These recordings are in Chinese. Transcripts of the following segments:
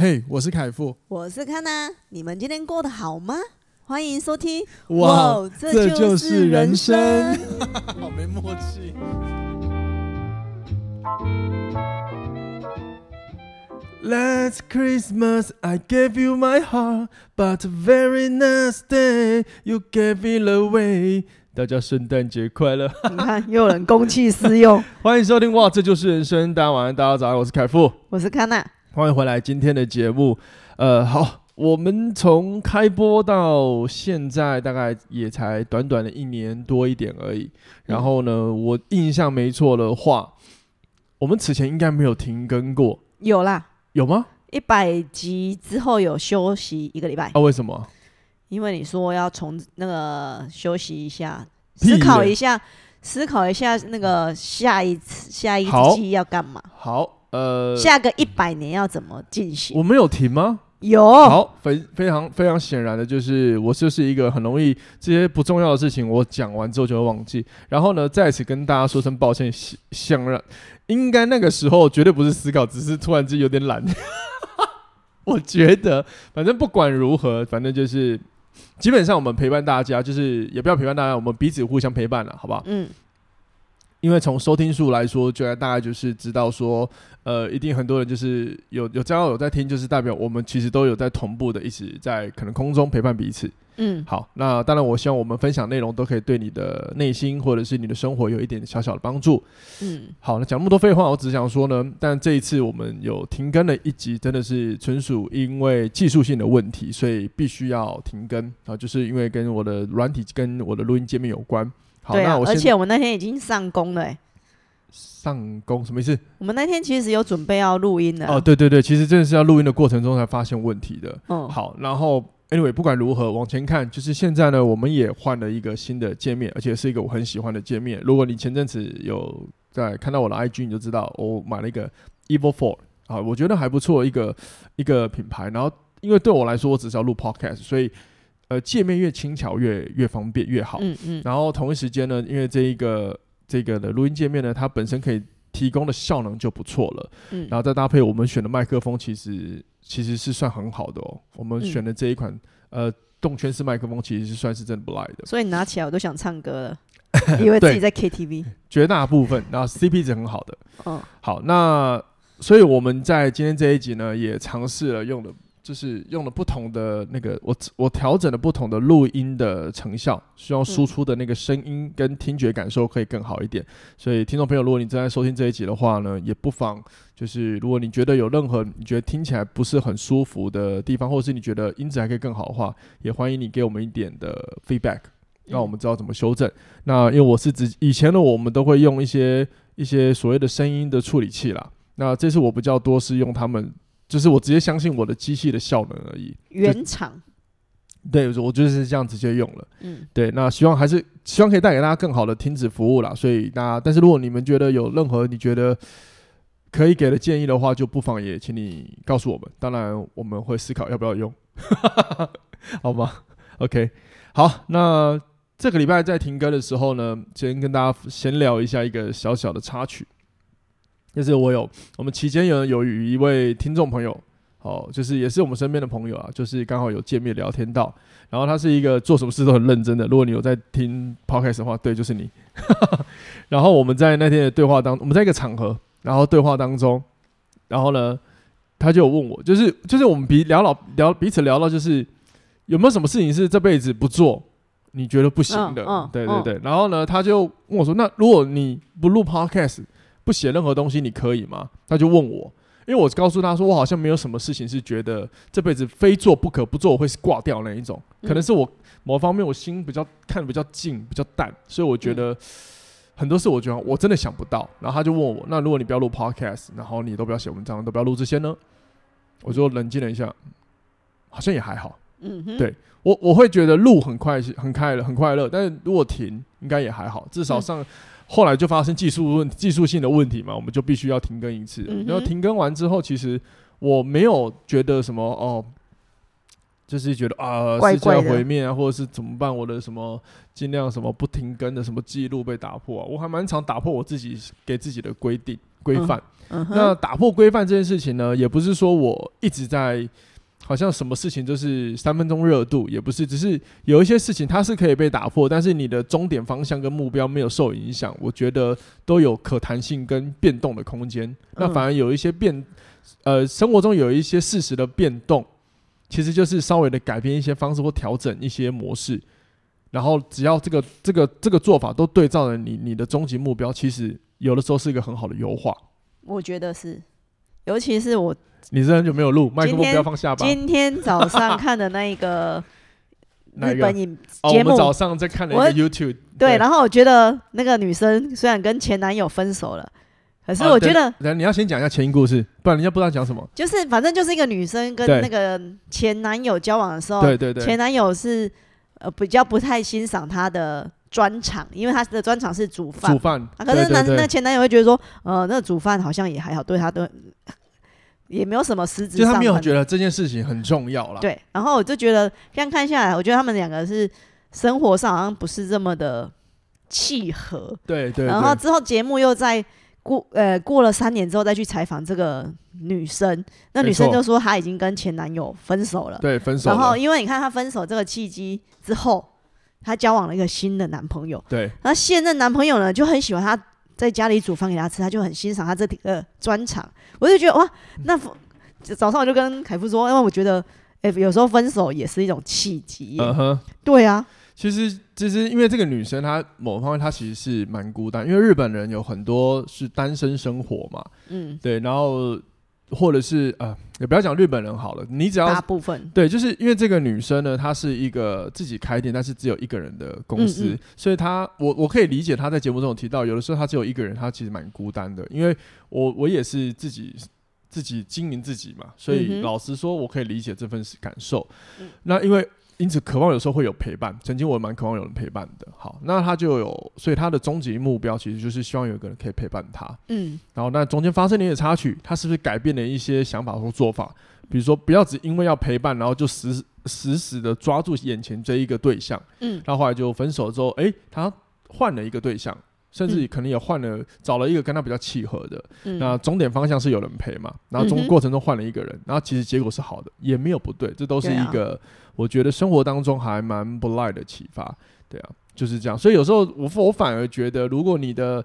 嘿，hey, 我是凯富，我是康娜，你们今天过得好吗？欢迎收听，哇，哇这就是人生，好没默契。Last Christmas I gave you my heart, but the very next day you gave it away。大家圣诞节快乐！你看，又有人公器私用。欢迎收听，哇，这就是人生。大家晚安，大家早安，我是凯富，我是康娜。欢迎回来，今天的节目，呃，好，我们从开播到现在，大概也才短短的一年多一点而已。然后呢，嗯、我印象没错的话，我们此前应该没有停更过。有啦，有吗？一百集之后有休息一个礼拜。啊？为什么？因为你说要从那个休息一下，思考一下，思考一下那个下一次下一季要干嘛？好。呃，下个一百年要怎么进行？我们有停吗？有。好，非非常非常显然的就是，我就是一个很容易这些不重要的事情，我讲完之后就会忘记。然后呢，在此跟大家说声抱歉，想让应该那个时候绝对不是思考，只是突然间有点懒。我觉得，反正不管如何，反正就是基本上我们陪伴大家，就是也不要陪伴大家，我们彼此互相陪伴了，好不好？嗯。因为从收听数来说，就大概就是知道说，呃，一定很多人就是有有这样有在听，就是代表我们其实都有在同步的一直在可能空中陪伴彼此。嗯，好，那当然我希望我们分享内容都可以对你的内心或者是你的生活有一点小小的帮助。嗯，好，那讲那么多废话，我只想说呢，但这一次我们有停更了一集，真的是纯属因为技术性的问题，所以必须要停更啊，就是因为跟我的软体跟我的录音界面有关。好对啊，那我而且我们那天已经上工了，欸，上工什么意思？我们那天其实有准备要录音的。哦，对对对，其实真的是要录音的过程中才发现问题的。嗯，好，然后 anyway，不管如何往前看，就是现在呢，我们也换了一个新的界面，而且是一个我很喜欢的界面。如果你前阵子有在看到我的 IG，你就知道我买了一个 Evil Four 啊，我觉得还不错，一个一个品牌。然后因为对我来说，我只是要录 Podcast，所以。呃，界面越轻巧越越方便越好。嗯嗯。然后同一时间呢，因为这一个这个的录音界面呢，它本身可以提供的效能就不错了。嗯。然后再搭配我们选的麦克风，其实其实是算很好的哦。我们选的这一款呃动圈式麦克风，其实是算是真的不赖的。所以拿起来我都想唱歌了，以为自己在 KTV。绝大部分，然后 CP 值很好的。嗯。好，那所以我们在今天这一集呢，也尝试了用的。就是用了不同的那个，我我调整了不同的录音的成效，希望输出的那个声音跟听觉感受可以更好一点。所以听众朋友，如果你正在收听这一集的话呢，也不妨就是如果你觉得有任何你觉得听起来不是很舒服的地方，或者是你觉得音质还可以更好的话，也欢迎你给我们一点的 feedback，让我们知道怎么修正。那因为我是指以前的我们都会用一些一些所谓的声音的处理器啦，那这次我比较多是用他们。就是我直接相信我的机器的效能而已。原厂，对，我就是这样直接用了。嗯，对，那希望还是希望可以带给大家更好的停止服务啦。所以那但是如果你们觉得有任何你觉得可以给的建议的话，就不妨也请你告诉我们。当然我们会思考要不要用，好吗？OK，好，那这个礼拜在停更的时候呢，先跟大家闲聊一下一个小小的插曲。就是我有，我们期间有有与一位听众朋友，哦，就是也是我们身边的朋友啊，就是刚好有见面聊天到，然后他是一个做什么事都很认真的。如果你有在听 podcast 的话，对，就是你。然后我们在那天的对话当，我们在一个场合，然后对话当中，然后呢，他就有问我，就是就是我们彼聊老聊彼此聊到，就是有没有什么事情是这辈子不做你觉得不行的？嗯嗯、对对对。嗯、然后呢，他就问我说：“那如果你不录 podcast？” 不写任何东西，你可以吗？他就问我，因为我告诉他说，我好像没有什么事情是觉得这辈子非做不可，不做我会挂掉那一种。可能是我某方面我心比较看得比较近，比较淡，所以我觉得很多事我觉得我真的想不到。然后他就问我，那如果你不要录 podcast，然后你都不要写文章，都不要录这些呢？我就冷静了一下，好像也还好。嗯哼，对我我会觉得录很快很快乐很快乐，但是如果停应该也还好，至少上。后来就发生技术问技术性的问题嘛，我们就必须要停更一次。嗯、然后停更完之后，其实我没有觉得什么哦，就是觉得啊世界要毁灭啊，或者是怎么办？我的什么尽量什么不停更的什么记录被打破啊？我还蛮常打破我自己给自己的规定规范。那打破规范这件事情呢，也不是说我一直在。好像什么事情都是三分钟热度，也不是，只是有一些事情它是可以被打破，但是你的终点方向跟目标没有受影响，我觉得都有可弹性跟变动的空间。那反而有一些变，呃，生活中有一些事实的变动，其实就是稍微的改变一些方式或调整一些模式，然后只要这个这个这个做法都对照了你你的终极目标，其实有的时候是一个很好的优化。我觉得是，尤其是我。你是很久没有录，麦克风不要放下巴。今天早上看的那一个 日本影节目，我们早上在看的一个 YouTube。对，然后我觉得那个女生虽然跟前男友分手了，可是我觉得，等下你要先讲一下前因故事，不然人家不知道讲什么。就是反正就是一个女生跟那个前男友交往的时候，对对对，前男友是呃比较不太欣赏她的专长，因为她的专长是煮饭。煮饭。可是男那前男友会觉得说，呃，那煮饭好像也还好，对她都。也没有什么实质，就他没有觉得这件事情很重要了。对，然后我就觉得这样看下来，我觉得他们两个是生活上好像不是这么的契合。对对。然后之后节目又在过呃过了三年之后再去采访这个女生，那女生就说她已经跟前男友分手了。对，分手。然后因为你看她分手这个契机之后，她交往了一个新的男朋友。对。那现任男朋友呢就很喜欢她。在家里煮饭给他吃，他就很欣赏他这个专长。我就觉得哇，那早上我就跟凯夫说，因为我觉得，哎、欸，有时候分手也是一种契机。嗯哼，对啊。其实，其实因为这个女生，她某方面她其实是蛮孤单，因为日本人有很多是单身生活嘛。嗯，对，然后。或者是呃，也不要讲日本人好了，你只要大部分对，就是因为这个女生呢，她是一个自己开店，但是只有一个人的公司，嗯嗯，所以她我我可以理解她在节目中有提到，有的时候她只有一个人，她其实蛮孤单的。因为我我也是自己自己经营自己嘛，所以老实说，我可以理解这份感受。嗯、那因为。因此，渴望有时候会有陪伴。曾经我蛮渴望有人陪伴的。好，那他就有，所以他的终极目标其实就是希望有一个人可以陪伴他。嗯。然后，那中间发生了一点插曲，他是不是改变了一些想法或做法？比如说，不要只因为要陪伴，然后就死死死的抓住眼前这一个对象。嗯。他后来就分手之后，诶，他换了一个对象。甚至可能也换了，找了一个跟他比较契合的。嗯、那终点方向是有人陪嘛？然后中过程中换了一个人，然后其实结果是好的，也没有不对。这都是一个我觉得生活当中还蛮不赖的启发。对啊，就是这样。所以有时候我我反而觉得，如果你的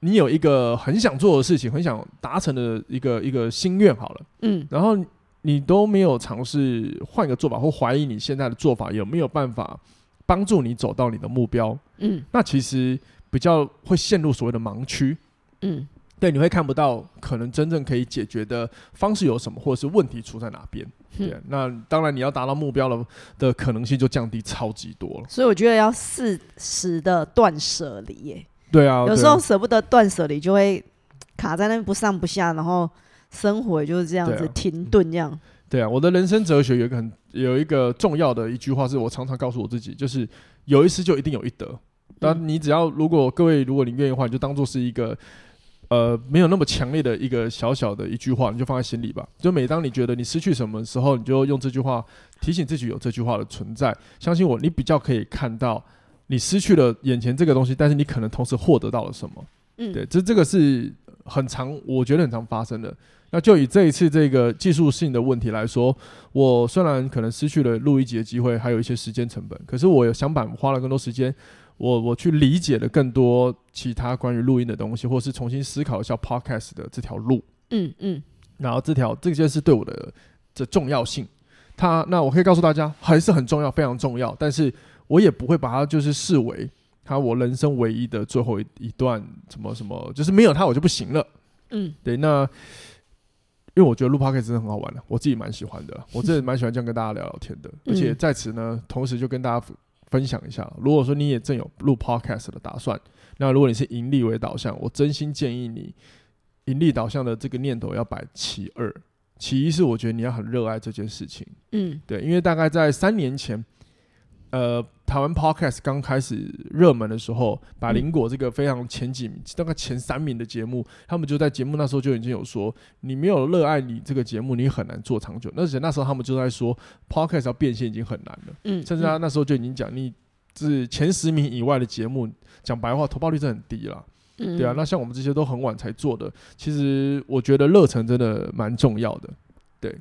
你有一个很想做的事情，很想达成的一个一个心愿，好了，嗯，然后你都没有尝试换一个做法，或怀疑你现在的做法有没有办法帮助你走到你的目标，嗯，那其实。比较会陷入所谓的盲区，嗯，对，你会看不到可能真正可以解决的方式有什么，或者是问题出在哪边。对，那当然你要达到目标了的可能性就降低超级多了。所以我觉得要适时的断舍离，耶。对啊，有时候舍不得断舍离，就会卡在那边不上不下，然后生活就是这样子停顿这样。对啊，我的人生哲学有一个很有一个重要的一句话，是我常常告诉我自己，就是有一失就一定有一得。那你只要，如果各位，如果你愿意的话，你就当做是一个，呃，没有那么强烈的一个小小的一句话，你就放在心里吧。就每当你觉得你失去什么时候，你就用这句话提醒自己有这句话的存在。相信我，你比较可以看到你失去了眼前这个东西，但是你可能同时获得到了什么。嗯，对，这这个是很常，我觉得很常发生的。那就以这一次这个技术性的问题来说，我虽然可能失去了录一集的机会，还有一些时间成本，可是我有想把花了更多时间。我我去理解了更多其他关于录音的东西，或是重新思考一下 podcast 的这条路。嗯嗯，然后这条这件事对我的这重要性，它那我可以告诉大家还是很重要，非常重要。但是我也不会把它就是视为它我人生唯一的最后一一段什么什么，就是没有它我就不行了。嗯，对。那因为我觉得录 podcast 真的很好玩的，我自己蛮喜欢的，我真的蛮喜欢这样跟大家聊聊天的。而且在此呢，同时就跟大家。分享一下，如果说你也正有录 podcast 的打算，那如果你是盈利为导向，我真心建议你盈利导向的这个念头要摆其二，其一是我觉得你要很热爱这件事情，嗯，对，因为大概在三年前。呃，台湾 Podcast 刚开始热门的时候，百灵果这个非常前几名，大概前三名的节目，他们就在节目那时候就已经有说，你没有热爱你这个节目，你很难做长久。而且那时候他们就在说，Podcast 要变现已经很难了。嗯，甚至他那时候就已经讲，你是前十名以外的节目，讲白话投报率是很低了。嗯、对啊，那像我们这些都很晚才做的，其实我觉得热忱真的蛮重要的。对，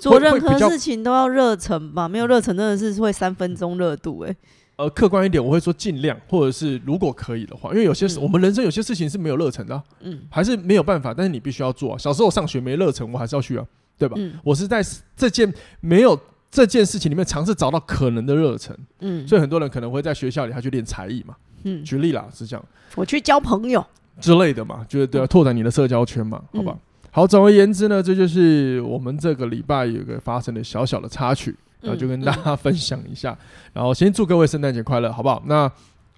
做任何事情都要热忱吧，没有热忱真的是会三分钟热度哎。呃，客观一点，我会说尽量，或者是如果可以的话，因为有些事、嗯、我们人生有些事情是没有热忱的、啊，嗯，还是没有办法，但是你必须要做啊。小时候上学没热忱，我还是要去啊，对吧？嗯、我是在这件没有这件事情里面尝试找到可能的热忱，嗯，所以很多人可能会在学校里他去练才艺嘛，嗯，举例啦是这样，我去交朋友之类的嘛，就是对啊，拓展你的社交圈嘛，好吧？嗯、好，总而言之呢，这就是我们这个礼拜有一个发生的小小的插曲。然后就跟大家分享一下，嗯嗯、然后先祝各位圣诞节快乐，好不好？那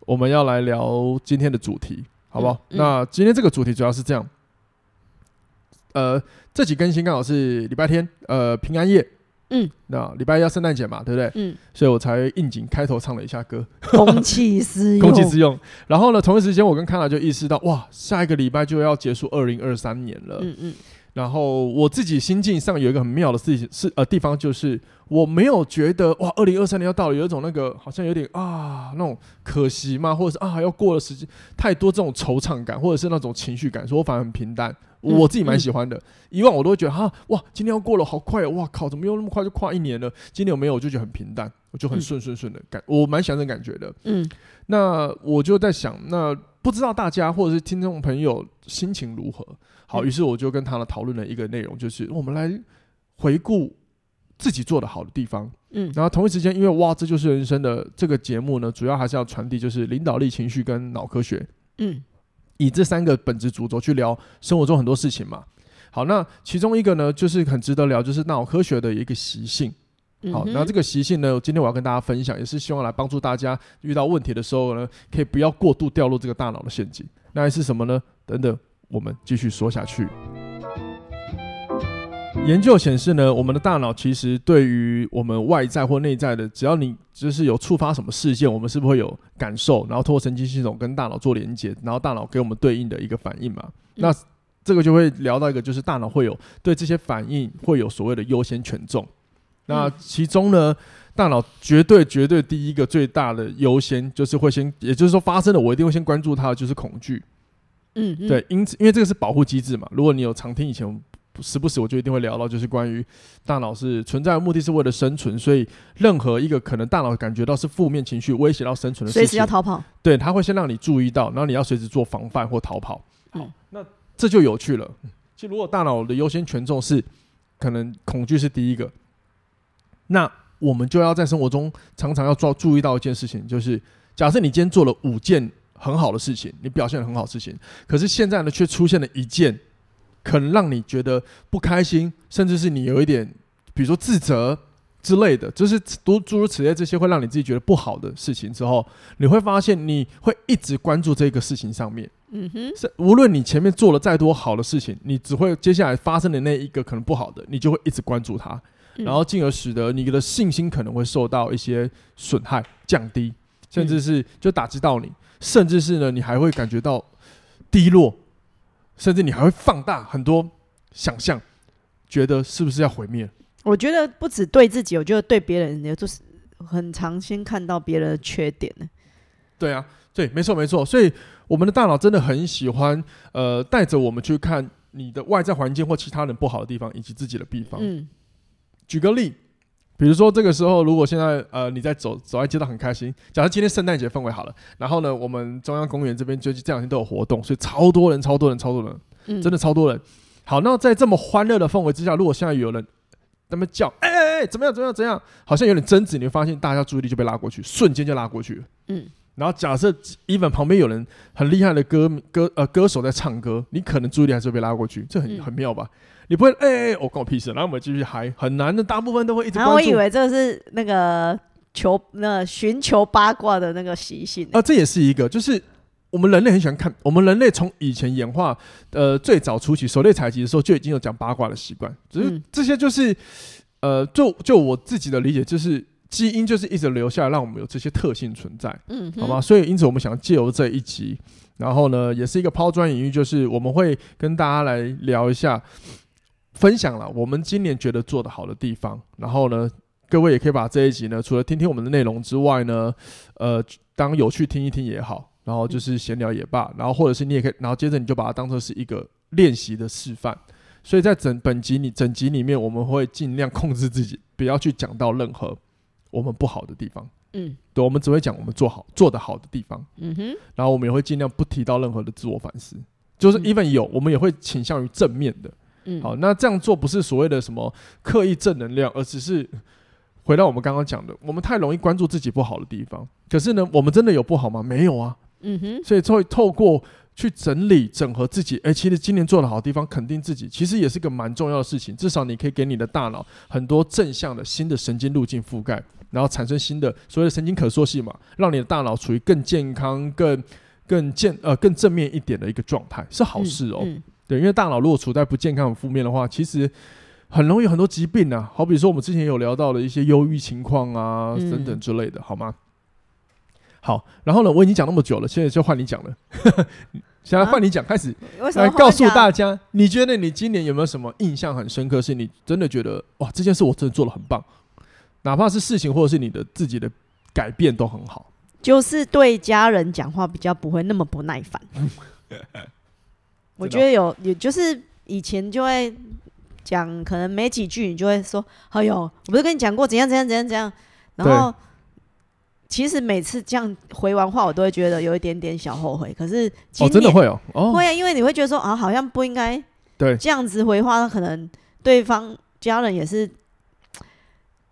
我们要来聊今天的主题，好不好？那今天这个主题主要是这样，呃，这集更新刚好是礼拜天，呃，平安夜，嗯，那礼拜一要圣诞节嘛，对不对？嗯，所以我才应景开头唱了一下歌，公器私用，公器私用。然后呢，同一时间我跟康娜就意识到，哇，下一个礼拜就要结束二零二三年了，嗯嗯。然后我自己心境上有一个很妙的事情是呃地方，就是我没有觉得哇，二零二三年要到了，有一种那个好像有点啊那种可惜嘛，或者是啊要过了时间太多这种惆怅感，或者是那种情绪感，所以我反而很平淡。我自己蛮喜欢的。以往我都会觉得哈哇，今天要过了好快，哦哇靠，怎么又那么快就跨一年了？今年有没有？我就觉得很平淡，我就很顺顺顺的感，嗯、我蛮喜欢这感觉的。嗯，那我就在想，那不知道大家或者是听众朋友心情如何？好，于是我就跟他呢讨论了一个内容，就是我们来回顾自己做的好的地方。嗯，然后同一时间，因为哇，这就是人生的这个节目呢，主要还是要传递就是领导力、情绪跟脑科学。嗯，以这三个本质主轴去聊生活中很多事情嘛。好，那其中一个呢，就是很值得聊，就是脑科学的一个习性。好，那这个习性呢，今天我要跟大家分享，也是希望来帮助大家遇到问题的时候呢，可以不要过度掉入这个大脑的陷阱。那还是什么呢？等等。我们继续说下去。研究显示呢，我们的大脑其实对于我们外在或内在的，只要你就是有触发什么事件，我们是不是会有感受？然后通过神经系统跟大脑做连接，然后大脑给我们对应的一个反应嘛？嗯、那这个就会聊到一个，就是大脑会有对这些反应会有所谓的优先权重。那其中呢，大脑绝对绝对第一个最大的优先就是会先，也就是说发生了，我一定会先关注它的就是恐惧。嗯，嗯，对，因此，因为这个是保护机制嘛。如果你有常听以前，时不时我就一定会聊到，就是关于大脑是存在的目的是为了生存，所以任何一个可能大脑感觉到是负面情绪威胁到生存的事情，随时要逃跑。对，它会先让你注意到，然后你要随时做防范或逃跑。好，那这就有趣了。其实如果大脑的优先权重是可能恐惧是第一个，那我们就要在生活中常常要做注意到一件事情，就是假设你今天做了五件。很好的事情，你表现得很好的事情，可是现在呢，却出现了一件可能让你觉得不开心，甚至是你有一点，比如说自责之类的，就是诸诸如此类这些会让你自己觉得不好的事情之后，你会发现你会一直关注这个事情上面。嗯哼，是无论你前面做了再多好的事情，你只会接下来发生的那一个可能不好的，你就会一直关注它，然后进而使得你的信心可能会受到一些损害、降低，甚至是就打击到你。甚至是呢，你还会感觉到低落，甚至你还会放大很多想象，觉得是不是要毁灭？我觉得不止对自己，我觉得对别人也就是很常先看到别人的缺点呢。对啊，对，没错没错。所以我们的大脑真的很喜欢，呃，带着我们去看你的外在环境或其他人不好的地方，以及自己的地方。嗯，举个例。比如说这个时候，如果现在呃你在走走在街道很开心，假设今天圣诞节氛围好了，然后呢，我们中央公园这边最近这两天都有活动，所以超多人，超多人，超多人，嗯、真的超多人。好，那在这么欢乐的氛围之下，如果现在有人在那么叫，哎哎哎，怎么样，怎么样，怎么样，好像有点争执，你会发现大家注意力就被拉过去，瞬间就拉过去了。嗯。然后假设 even 旁边有人很厉害的歌歌呃歌手在唱歌，你可能注意力还是会被拉过去，这很、嗯、很妙吧？你不会哎哎，我关我屁事，然后我们继续嗨，很难的，大部分都会一直。然后我以为这是那个求那寻求八卦的那个习性啊，这也是一个，就是我们人类很喜欢看，我们人类从以前演化呃最早初期狩猎采集的时候就已经有讲八卦的习惯，只是这些就是呃就就我自己的理解就是。基因就是一直留下来，让我们有这些特性存在，嗯，好吗？所以因此我们想借由这一集，然后呢，也是一个抛砖引玉，就是我们会跟大家来聊一下，分享了我们今年觉得做得好的地方。然后呢，各位也可以把这一集呢，除了听听我们的内容之外呢，呃，当有趣听一听也好，然后就是闲聊也罢，然后或者是你也可以，然后接着你就把它当做是一个练习的示范。所以在整本集里，整集里面我们会尽量控制自己，不要去讲到任何我们不好的地方。嗯，对，我们只会讲我们做好做得好的地方。嗯哼，然后我们也会尽量不提到任何的自我反思，就是 even 有，我们也会倾向于正面的。嗯，好，那这样做不是所谓的什么刻意正能量，而只是回到我们刚刚讲的，我们太容易关注自己不好的地方。可是呢，我们真的有不好吗？没有啊。嗯哼，所以会透过。去整理整合自己，哎、欸，其实今年做的好的地方，肯定自己，其实也是个蛮重要的事情。至少你可以给你的大脑很多正向的新的神经路径覆盖，然后产生新的所谓的神经可塑性嘛，让你的大脑处于更健康、更更健呃更正面一点的一个状态，是好事哦、喔。嗯嗯、对，因为大脑如果处在不健康、负面的话，其实很容易有很多疾病啊。好比说我们之前有聊到的一些忧郁情况啊、嗯、等等之类的，好吗？好，然后呢，我已经讲那么久了，现在就换你讲了。现在换你讲，啊、开始来告诉大家，你觉得你今年有没有什么印象很深刻？是你真的觉得哇，这件事我真的做的很棒，哪怕是事情或者是你的自己的改变都很好。就是对家人讲话比较不会那么不耐烦。我觉得有，也就是以前就会讲，可能没几句你就会说：“哎呦，我不是跟你讲过怎样怎样怎样怎样。”然后。其实每次这样回完话，我都会觉得有一点点小后悔。可是哦，真的会哦，哦会啊，因为你会觉得说啊，好像不应该对这样子回话，可能对方家人也是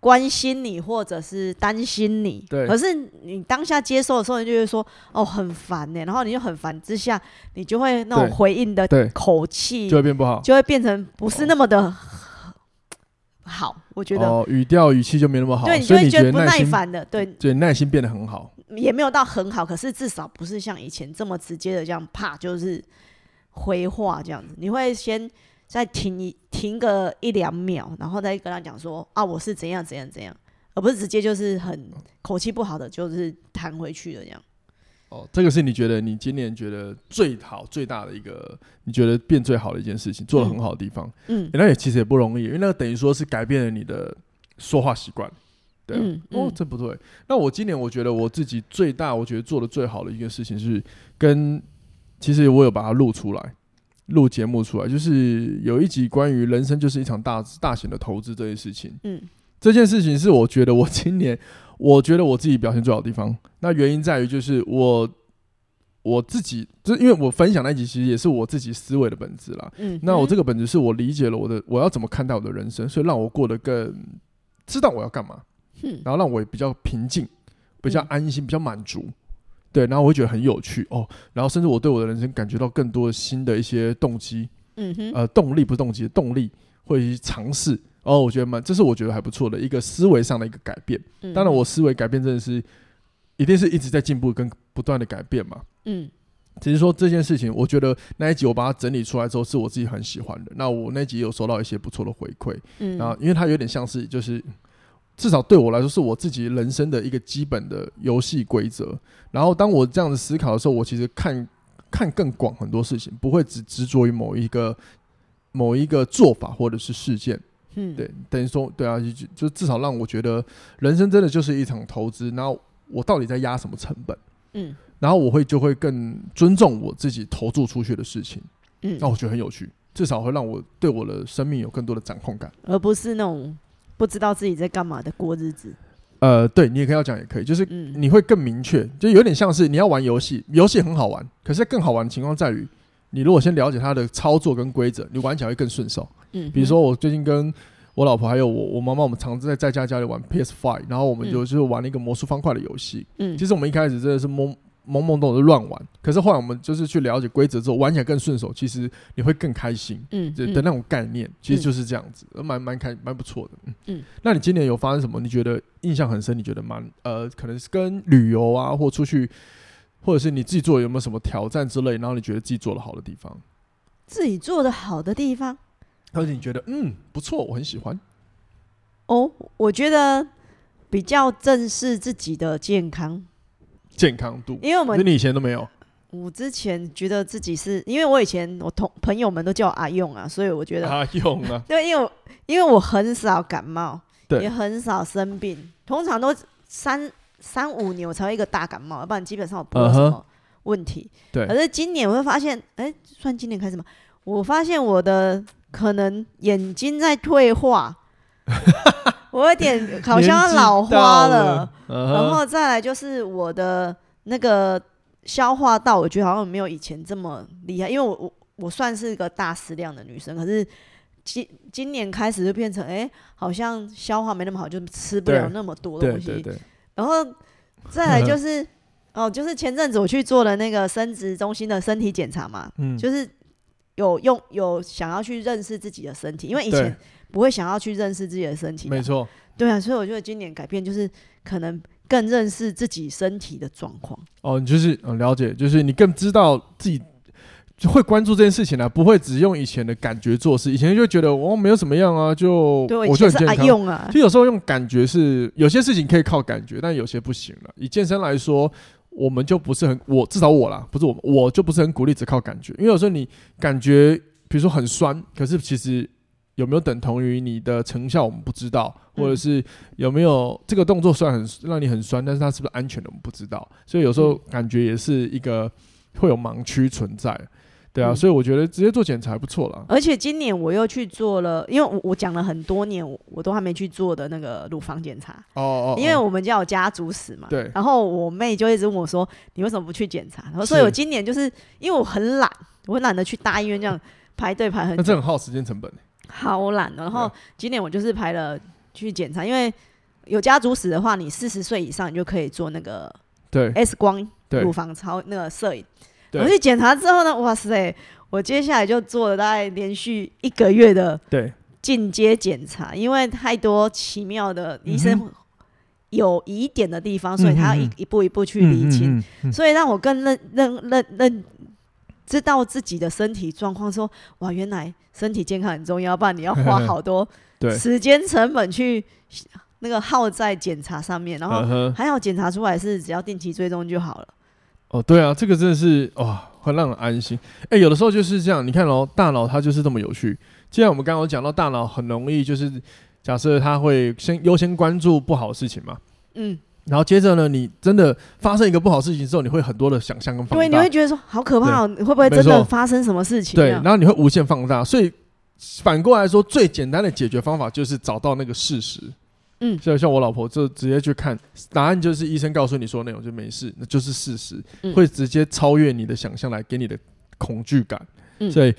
关心你或者是担心你。对，可是你当下接受的时候，你就会说哦，很烦呢。然后你就很烦之下，你就会那种回应的口气就会变不好，就会变成不是那么的。好，我觉得哦，语调语气就没那么好，对，你就会觉得不耐烦的，对，对，耐心变得很好，也没有到很好，可是至少不是像以前这么直接的这样，啪就是回话这样子。你会先再停一停个一两秒，然后再跟他讲说啊，我是怎样怎样怎样，而不是直接就是很口气不好的，就是弹回去的这样。哦，这个是你觉得你今年觉得最好最大的一个，你觉得变最好的一件事情，做的很好的地方。嗯，欸、那也其实也不容易，因为那个等于说是改变了你的说话习惯。对、啊，嗯嗯、哦，这不对。那我今年我觉得我自己最大，我觉得做的最好的一个事情是跟，其实我有把它录出来，录节目出来，就是有一集关于人生就是一场大大型的投资这件事情。嗯，这件事情是我觉得我今年。我觉得我自己表现最好的地方，那原因在于就是我我自己，就是因为我分享那一集其实也是我自己思维的本质啦。嗯，那我这个本质是我理解了我的我要怎么看待我的人生，所以让我过得更知道我要干嘛，嗯，然后让我也比较平静、比较安心、比较满足，对，然后我会觉得很有趣哦，然后甚至我对我的人生感觉到更多新的一些动机，嗯哼，呃，动力不是动机，动力会去尝试。哦，我觉得蛮，这是我觉得还不错的一个思维上的一个改变。嗯、当然，我思维改变真的是一定是一直在进步跟不断的改变嘛。嗯，只是说这件事情，我觉得那一集我把它整理出来之后，是我自己很喜欢的。那我那一集有收到一些不错的回馈。嗯，然后因为它有点像是，就是至少对我来说，是我自己人生的一个基本的游戏规则。然后当我这样子思考的时候，我其实看看更广很多事情，不会只执着于某一个某一个做法或者是事件。嗯，对，等于说，对啊，就就至少让我觉得人生真的就是一场投资。然后我到底在压什么成本？嗯，然后我会就会更尊重我自己投注出去的事情。嗯，那我觉得很有趣，至少会让我对我的生命有更多的掌控感，而不是那种不知道自己在干嘛的过日子。呃，对，你也可以要讲，也可以，就是你会更明确，就有点像是你要玩游戏，游戏很好玩，可是更好玩的情况在于，你如果先了解它的操作跟规则，你玩起来会更顺手。嗯，比如说我最近跟我老婆还有我我妈妈，我们常在在家家里玩 PS Five，然后我们就就是玩了一个魔术方块的游戏。嗯，其实我们一开始真的是懵懵懵懂懂乱玩，可是后来我们就是去了解规则之后，玩起来更顺手。其实你会更开心，嗯，的那种概念，其实就是这样子，蛮蛮开蛮不错的。嗯嗯，那你今年有发生什么？你觉得印象很深？你觉得蛮呃，可能是跟旅游啊，或出去，或者是你自己做有没有什么挑战之类？然后你觉得自己做的好的地方？自己做的好的地方。而且你觉得嗯不错，我很喜欢。哦，我觉得比较正视自己的健康健康度，因为我们你以前都没有。我之前觉得自己是因为我以前我同朋友们都叫我阿用啊，所以我觉得阿用啊，对，因为我因为我很少感冒，对，也很少生病，通常都三三五年我才会一个大感冒，要不然基本上我不会什么。Uh huh. 问题。对。可是今年我会发现，哎、欸，算今年开始吗？我发现我的可能眼睛在退化，我有点好像老花了。了然后再来就是我的那个消化道，我觉得好像没有以前这么厉害，因为我我我算是个大食量的女生，可是。今今年开始就变成，哎、欸，好像消化没那么好，就吃不了那么多东西。对对对对，然后再来就是，哦，就是前阵子我去做了那个生殖中心的身体检查嘛，嗯，就是有用有想要去认识自己的身体，因为以前不会想要去认识自己的身体。没错。对啊，所以我觉得今年改变就是可能更认识自己身体的状况。哦，你就是嗯了解，就是你更知道自己。就会关注这件事情呢、啊，不会只用以前的感觉做事。以前就觉得我、哦、没有什么样啊，就对我就很健康。用啊，就有时候用感觉是有些事情可以靠感觉，但有些不行了。以健身来说，我们就不是很我至少我啦，不是我我就不是很鼓励只靠感觉，因为有时候你感觉比如说很酸，可是其实有没有等同于你的成效我们不知道，或者是有没有这个动作虽然很让你很酸，但是它是不是安全的我们不知道，所以有时候感觉也是一个会有盲区存在。对啊，所以我觉得直接做检查还不错了。而且今年我又去做了，因为我我讲了很多年，我我都还没去做的那个乳房检查。哦，哦哦。因为我们家有家族史嘛。对。然后我妹就一直问我说：“你为什么不去检查？”然后所以我今年就是因为我很懒，我懒得去大医院这样排队排很久。那这很耗时间成本。好懒。然后今年我就是排了去检查，因为有家族史的话，你四十岁以上你就可以做那个对。X 光乳房超那个摄影。我去检查之后呢，哇塞！我接下来就做了大概连续一个月的对。进阶检查，因为太多奇妙的医生有疑点的地方，所以他要一一步一步去厘清，所以让我更认认认认知道自己的身体状况，说哇，原来身体健康很重要，不然你要花好多 时间成本去那个耗在检查上面，然后还好检查出来是只要定期追踪就好了。哦，对啊，这个真的是哇，会让人安心。哎，有的时候就是这样，你看哦，大脑它就是这么有趣。既然我们刚刚有讲到大脑很容易就是假设它会先优先关注不好的事情嘛，嗯，然后接着呢，你真的发生一个不好事情之后，你会很多的想象跟放大，对，你会觉得说好可怕哦，会不会真的发生什么事情？对，然后你会无限放大。所以反过来说，最简单的解决方法就是找到那个事实。嗯，像像我老婆就直接去看答案，就是医生告诉你说那种就没事，那就是事实，嗯、会直接超越你的想象来给你的恐惧感，嗯、所以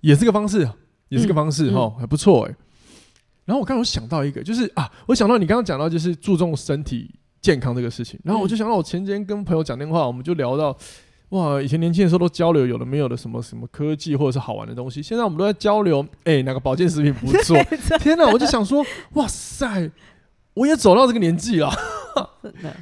也是个方式，也是个方式哈，还不错哎。然后我刚刚有想到一个，就是啊，我想到你刚刚讲到就是注重身体健康这个事情，然后我就想到我前几天跟朋友讲电话，我们就聊到哇，以前年轻的时候都交流有的没有的什么什么科技或者是好玩的东西，现在我们都在交流，哎、欸，哪个保健食品不错？天哪，我就想说，哇塞！我也走到这个年纪了，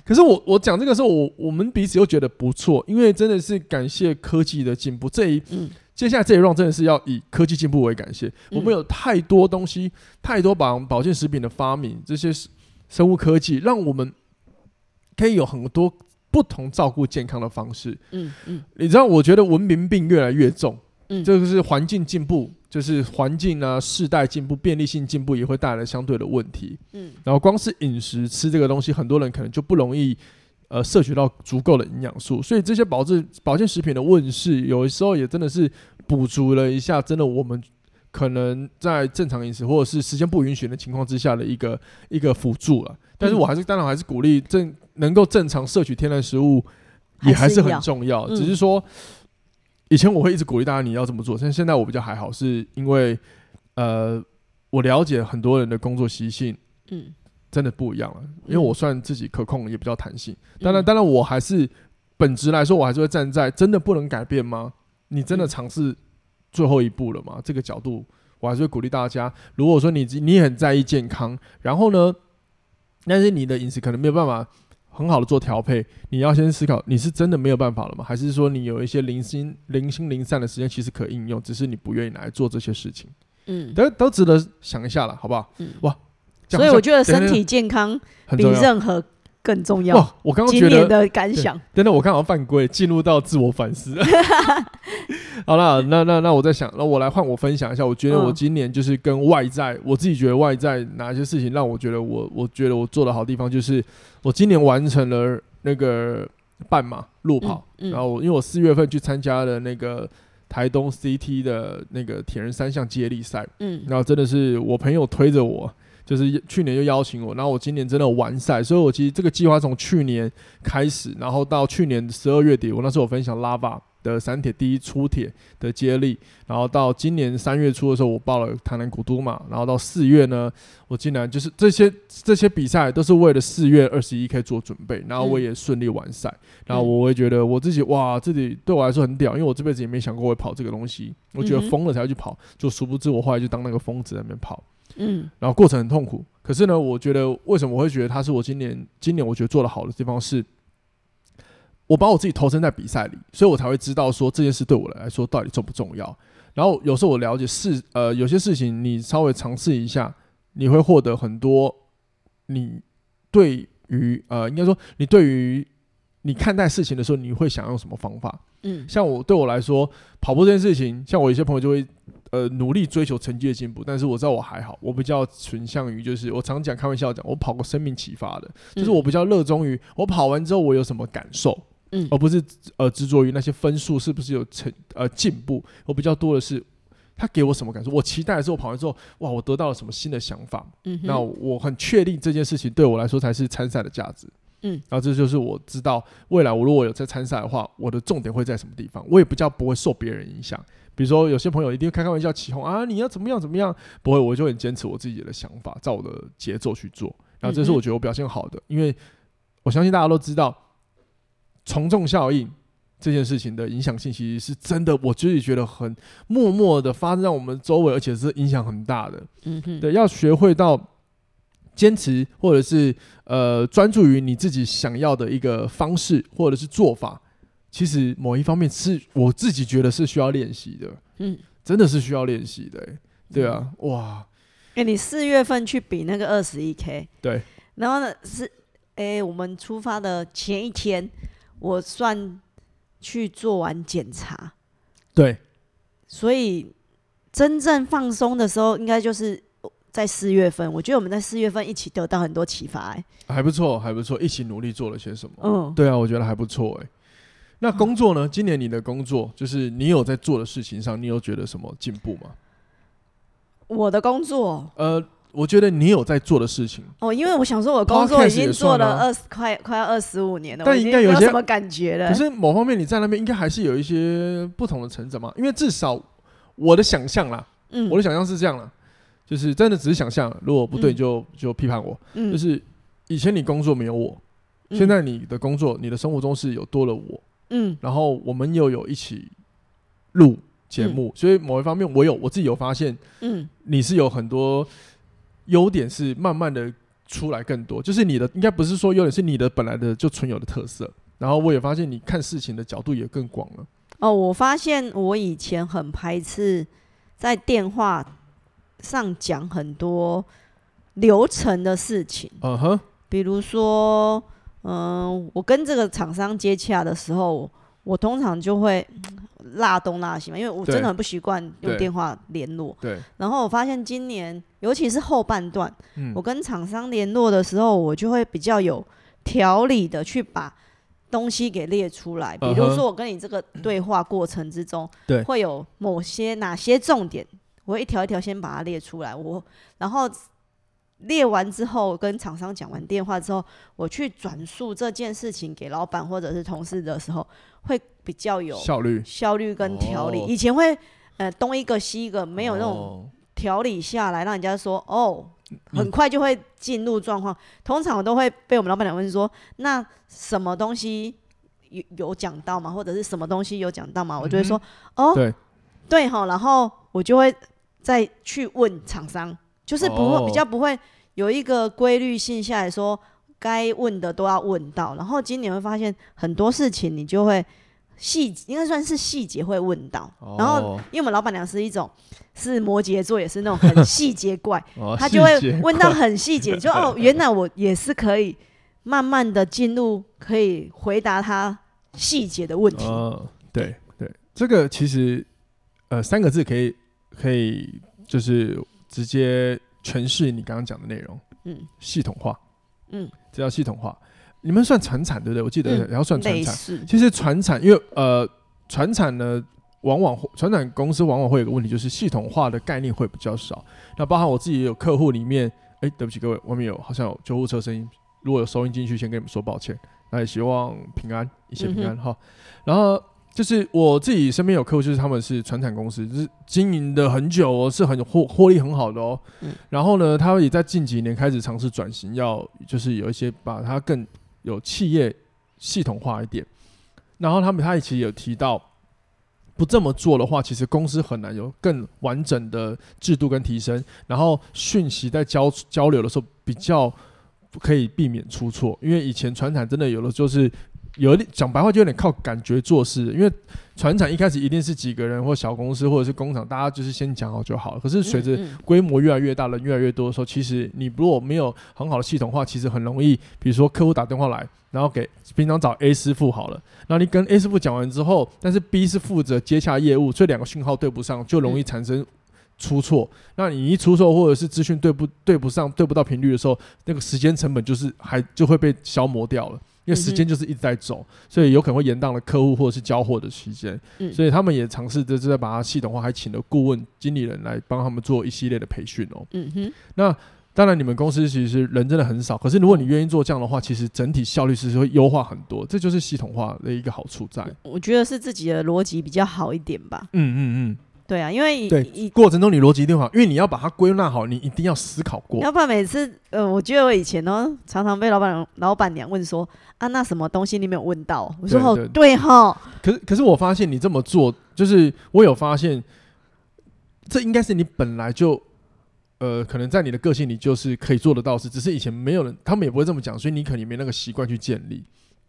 可是我我讲这个时候，我我们彼此又觉得不错，因为真的是感谢科技的进步。这一、嗯、接下来这一 round 真的是要以科技进步为感谢。嗯、我们有太多东西，太多保保健食品的发明，这些生物科技，让我们可以有很多不同照顾健康的方式。嗯嗯，你知道，我觉得文明病越来越重。嗯，这个是环境进步，就是环境啊，世代进步，便利性进步也会带来相对的问题。嗯，然后光是饮食吃这个东西，很多人可能就不容易呃摄取到足够的营养素，所以这些保质保健食品的问世，有的时候也真的是补足了一下，真的我们可能在正常饮食或者是时间不允许的情况之下的一个一个辅助了。但是我还是当然还是鼓励正能够正常摄取天然食物，也还是很重要，只是说。以前我会一直鼓励大家你要这么做，但现在我比较还好，是因为呃，我了解很多人的工作习性，嗯，真的不一样了。因为我算自己可控，也比较弹性。当然，当然我还是本质来说，我还是会站在真的不能改变吗？你真的尝试最后一步了嘛？这个角度，我还是会鼓励大家。如果说你你很在意健康，然后呢，但是你的饮食可能没有办法。很好的做调配，你要先思考，你是真的没有办法了吗？还是说你有一些零星、零星、零散的时间，其实可应用，只是你不愿意来做这些事情？嗯，都都值得想一下了，好不好？嗯，哇，所以我觉得身体健康比任何更重要。哇，我刚刚觉得的感想，真的，我刚好犯规，进入到自我反思。好了，那那那我在想，那我来换我分享一下。我觉得我今年就是跟外在，嗯、我自己觉得外在哪些事情让我觉得我我觉得我做的好地方，就是我今年完成了那个半马路跑，嗯嗯、然后因为我四月份去参加了那个台东 CT 的那个铁人三项接力赛，嗯，然后真的是我朋友推着我。就是去年就邀请我，然后我今年真的完赛，所以我其实这个计划从去年开始，然后到去年十二月底，我那时候我分享 Lava 的三铁第一出铁的接力，然后到今年三月初的时候，我报了台南古都嘛，然后到四月呢，我竟然就是这些这些比赛都是为了四月二十一 K 做准备，然后我也顺利完赛，然后我会觉得我自己哇，自己对我来说很屌，因为我这辈子也没想过会跑这个东西，我觉得疯了才会去跑，就殊不知我后来就当那个疯子在那边跑。嗯，然后过程很痛苦，可是呢，我觉得为什么我会觉得他是我今年今年我觉得做得好的地方是，我把我自己投身在比赛里，所以我才会知道说这件事对我来说到底重不重要。然后有时候我了解事，呃，有些事情你稍微尝试一下，你会获得很多。你对于呃，应该说你对于你看待事情的时候，你会想用什么方法？嗯，像我对我来说，跑步这件事情，像我有些朋友就会。呃，努力追求成绩的进步，但是我知道我还好，我比较倾向于就是我常讲开玩笑讲，我跑过生命启发的，就是我比较热衷于我跑完之后我有什么感受，嗯，而不是呃执着于那些分数是不是有成呃进步，我比较多的是他给我什么感受，我期待的是我跑完之后，哇，我得到了什么新的想法，嗯，那我很确定这件事情对我来说才是参赛的价值，嗯，然后这就是我知道未来我如果有在参赛的话，我的重点会在什么地方，我也比较不会受别人影响。比如说，有些朋友一定会开开玩笑起哄啊，你要怎么样怎么样？不会，我就很坚持我自己的想法，照我的节奏去做。然后这是我觉得我表现好的，因为我相信大家都知道，从众效应这件事情的影响性其实是真的，我自己觉得很默默的发生在我们周围，而且是影响很大的。嗯哼，对，要学会到坚持，或者是呃专注于你自己想要的一个方式，或者是做法。其实某一方面是我自己觉得是需要练习的，嗯，真的是需要练习的，欸，对啊，嗯、哇，哎，欸，你四月份去比那个二十一 K，对，然后呢是，哎，欸，我们出发的前一天，我算去做完检查，对，所以真正放松的时候，应该就是在四月份。我觉得我们在四月份一起得到很多启发，欸，哎，还不错，还不错，一起努力做了些什么，嗯，对啊，我觉得还不错，欸，哎。那工作呢？今年你的工作就是你有在做的事情上，你有觉得什么进步吗？我的工作，呃，我觉得你有在做的事情哦，因为我想说，我工作已经做了二十快快要二十五年了，但应该有些什么感觉了？可是某方面你在那边应该还是有一些不同的成长嘛？因为至少我的想象啦，嗯，我的想象是这样啦，就是真的只是想象，如果不对就就批判我，嗯，就是以前你工作没有我，现在你的工作，你的生活中是有多了我。嗯，然后我们又有一起录节目，嗯、所以某一方面我有我自己有发现，嗯，你是有很多优点是慢慢的出来更多，就是你的应该不是说优点，是你的本来的就存有的特色。然后我也发现你看事情的角度也更广了。哦，我发现我以前很排斥在电话上讲很多流程的事情，嗯哼，比如说。嗯，我跟这个厂商接洽的时候，我通常就会 拉东拉西嘛，因为我真的很不习惯用电话联络。对。然后我发现今年，尤其是后半段，嗯，我跟厂商联络的时候，我就会比较有条理的去把东西给列出来。比如说，我跟你这个对话过程之中，对，会有某些哪些重点，我会一条一条先把它列出来。我然后。列完之后，跟厂商讲完电话之后，我去转述这件事情给老板或者是同事的时候，会比较有效率、效率跟条理。以前会呃东一个西一个，没有那种条理下来，让人家说哦，很快就会进入状况。通常我都会被我们老板娘问说，那什么东西有有讲到吗？或者是什么东西有讲到吗？我就会说哦，对对哈，然后我就会再去问厂商。就是不会比较不会有一个规律性下来说，该问的都要问到。然后今年会发现很多事情，你就会细应该算是细节会问到。然后因为我们老板娘是一种是摩羯座，也是那种很细节怪，她就会问到很细节，就哦，原来我也是可以慢慢的进入，可以回答她细节的问题。哦，对对，这个其实呃三个字可以可以就是。直接诠释你刚刚讲的内容，嗯，系统化，嗯，这叫系统化。你们算传产对不对？我记得也要算传产。嗯、其实传产，因为呃，传产呢，往往传产公司往往会有个问题，就是系统化的概念会比较少。那包含我自己也有客户里面，哎，对不起各位，外面有好像有救护车声音，如果有收音进去，先跟你们说抱歉。那也希望平安，一切平安哈、嗯。然后就是我自己身边有客户，就是他们是船产公司，就是经营的很久哦，是很获获利很好的哦。嗯、然后呢，他们也在近几年开始尝试转型，要就是有一些把它更有企业系统化一点。然后他们他其实有提到，不这么做的话，其实公司很难有更完整的制度跟提升。然后讯息在交交流的时候比较。可以避免出错，因为以前船产真的有的就是有一点讲白话就有点靠感觉做事，因为船厂一开始一定是几个人或小公司或者是工厂，大家就是先讲好就好了。可是随着规模越来越大，人越来越多的时候，其实你如果没有很好的系统化，其实很容易，比如说客户打电话来，然后给平常找 A 师傅好了，然后你跟 A 师傅讲完之后，但是 B 是负责接下业务，所以两个讯号对不上，就容易产生。出错，那你一出错或者是资讯对不对不上、对不到频率的时候，那个时间成本就是还就会被消磨掉了，因为时间就是一直在走，所以有可能会延宕了客户或者是交货的时间。所以他们也尝试着在把它系统化，还请了顾问经理人来帮他们做一系列的培训哦。嗯哼。那当然，你们公司其实人真的很少，可是如果你愿意做这样的话，其实整体效率是会优化很多，这就是系统化的一个好处在。我觉得是自己的逻辑比较好一点吧。嗯嗯嗯。对啊，因为对过程中你逻辑一定好，因为你要把它归纳好，你一定要思考过。要不然每次呃，我觉得我以前呢，常常被老板老板娘问说啊，那什么东西你没有问到？我说哦，对哈。可是可是我发现你这么做，就是我有发现，这应该是你本来就呃，可能在你的个性里就是可以做得到，事只是以前没有人，他们也不会这么讲，所以你可能没那个习惯去建立。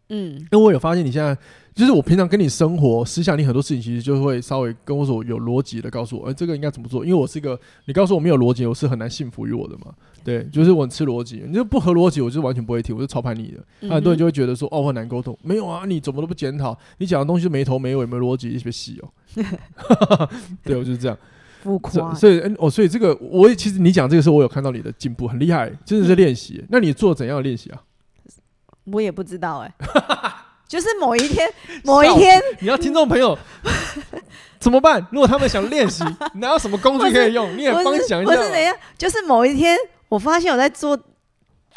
嗯，因为我有发现你现在，就是我平常跟你生活，私下你很多事情其实就会稍微跟我说有逻辑的告诉我，哎、欸，这个应该怎么做？因为我是一个，你告诉我没有逻辑，我是很难信服于我的嘛。对，就是我很吃逻辑，你就不合逻辑，我就完全不会听，我就超叛逆的。嗯、很多人就会觉得说，哦，很难沟通。没有啊，你怎么都不检讨？你讲的东西没头没尾，没逻辑，特别细哦。对，我就是这样。浮夸。所以，嗯，哦，所以这个，我也其实你讲这个时候，我有看到你的进步，很厉害，真的是练习。那你做怎样的练习啊？我也不知道哎、欸，就是某一天，某一天，你要听众朋友 怎么办？如果他们想练习，你哪有什么工具可以用？你也帮讲一下。不是等一下，就是某一天，我发现我在做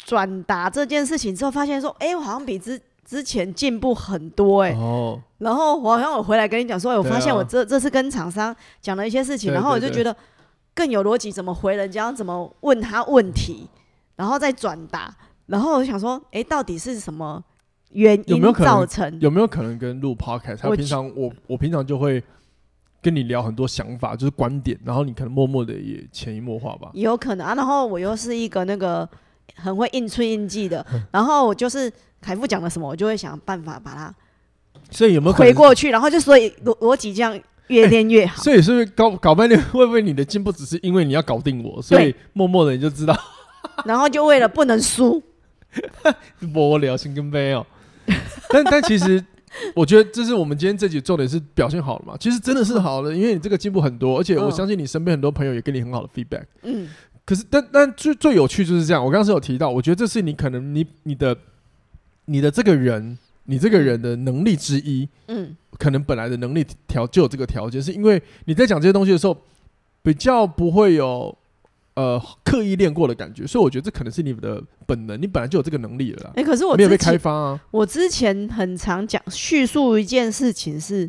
转达这件事情之后，发现说，哎、欸，我好像比之之前进步很多哎、欸。哦。然后我好像我回来跟你讲说，我发现我这这次跟厂商讲了一些事情，然后我就觉得更有逻辑，怎么回人家，怎么问他问题，然后再转达。然后我就想说，哎、欸，到底是什么原因造成？有没有可能跟录 podcast？他平常我我平常就会跟你聊很多想法，就是观点，然后你可能默默的也潜移默化吧。有可能啊。然后我又是一个那个很会应催应记的，然后我就是凯富讲了什么，我就会想办法把它。所以有没有回过去？然后就所以逻逻辑这样越练越好。欸、所以是不是搞搞半天，会不会你的进步只是因为你要搞定我，所以默默的你就知道？然后就为了不能输。无聊，心跟杯哦。但但其实，我觉得这是我们今天这集重点是表现好了嘛？其实真的是好了，因为你这个进步很多，而且我相信你身边很多朋友也给你很好的 feedback。嗯。可是，但但最最有趣就是这样。我刚刚是有提到，我觉得这是你可能你你的你的这个人，你这个人的能力之一。嗯。可能本来的能力条就有这个条件，是因为你在讲这些东西的时候，比较不会有。呃，刻意练过的感觉，所以我觉得这可能是你们的本能，你本来就有这个能力了。哎、欸，可是我没有被开发啊。我之前很常讲叙述一件事情，是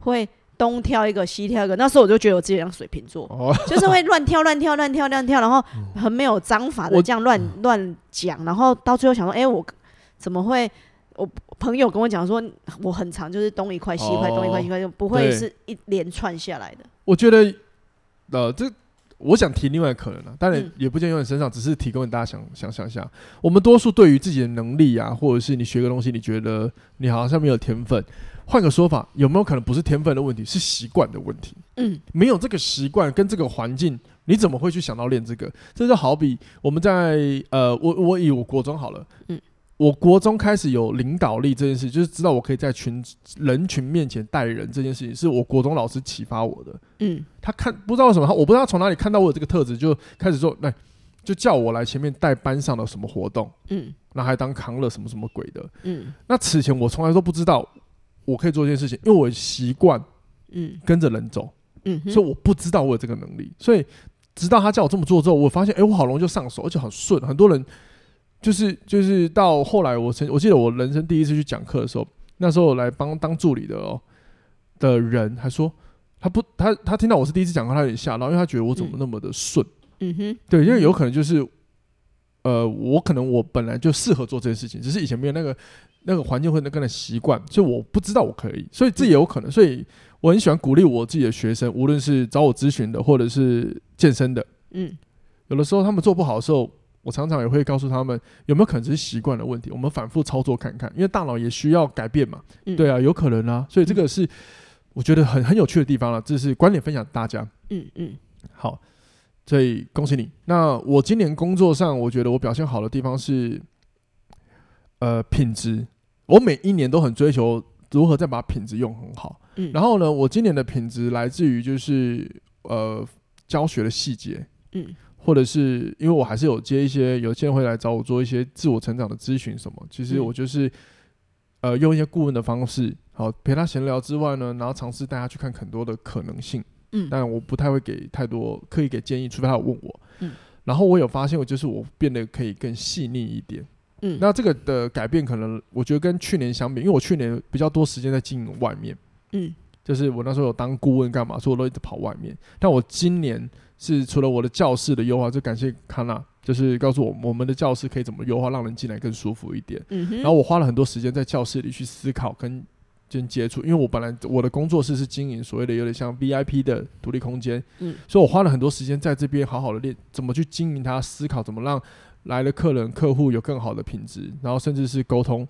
会东挑一个西挑一个，那时候我就觉得我自己像水瓶座，哦、就是会乱跳乱跳乱跳乱跳，然后 很没有章法的这样乱乱讲，然后到最后想说，哎、欸，我怎么会？我朋友跟我讲说，我很常就是东一块西一块，哦、东一块西一块，就不会是一连串下来的。我觉得，呃，这。我想提另外可能了，当然也不见用你身上，只是提供给大家想想想一下。我们多数对于自己的能力啊，或者是你学个东西，你觉得你好像没有天分。换个说法，有没有可能不是天分的问题，是习惯的问题？嗯，没有这个习惯跟这个环境，你怎么会去想到练这个？这就好比我们在呃，我我以我国中好了，嗯。我国中开始有领导力这件事，就是知道我可以在群人群面前带人这件事情，是我国中老师启发我的。嗯，他看不知道为什么，他我不知道从哪里看到我有这个特质，就开始说，来，就叫我来前面带班上的什么活动，嗯，那还当扛了什么什么鬼的，嗯，那此前我从来都不知道我可以做这件事情，因为我习惯，嗯，跟着人走，嗯，所以我不知道我有这个能力，所以直到他叫我这么做之后，我发现，哎、欸，我好容易就上手，而且很顺。很多人就是就是到后来，我曾我记得我人生第一次去讲课的时候，那时候来帮当助理的哦的人还说，他不他他听到我是第一次讲课，他有点吓到，因为他觉得我怎么那么的顺。嗯嗯哼，对，因为有可能就是，呃，我可能我本来就适合做这件事情，只是以前没有那个那个环境或者那个习惯，所以我不知道我可以，所以这也有可能。所以我很喜欢鼓励我自己的学生，无论是找我咨询的，或者是健身的，嗯，有的时候他们做不好的时候，我常常也会告诉他们，有没有可能只是习惯的问题，我们反复操作看看，因为大脑也需要改变嘛。嗯、对啊，有可能啊，所以这个是我觉得很很有趣的地方了，这是观点分享大家。嗯嗯，好。所以恭喜你。那我今年工作上，我觉得我表现好的地方是，呃，品质。我每一年都很追求如何再把品质用很好。嗯。然后呢，我今年的品质来自于就是呃教学的细节。嗯。或者是因为我还是有接一些有些人会来找我做一些自我成长的咨询什么。其实我就是呃用一些顾问的方式，好陪他闲聊之外呢，然后尝试带他去看很多的可能性。嗯，但我不太会给太多刻意给建议，除非他有问我。嗯，然后我有发现，我就是我变得可以更细腻一点。嗯，那这个的改变，可能我觉得跟去年相比，因为我去年比较多时间在经营外面。嗯，就是我那时候有当顾问干嘛，所以我都一直跑外面。但我今年是除了我的教室的优化，就感谢康娜，就是告诉我我们的教室可以怎么优化，让人进来更舒服一点。嗯哼，然后我花了很多时间在教室里去思考跟。跟接触，因为我本来我的工作室是经营所谓的有点像 VIP 的独立空间，嗯，所以我花了很多时间在这边好好的练怎么去经营它，思考怎么让来的客人客户有更好的品质，然后甚至是沟通。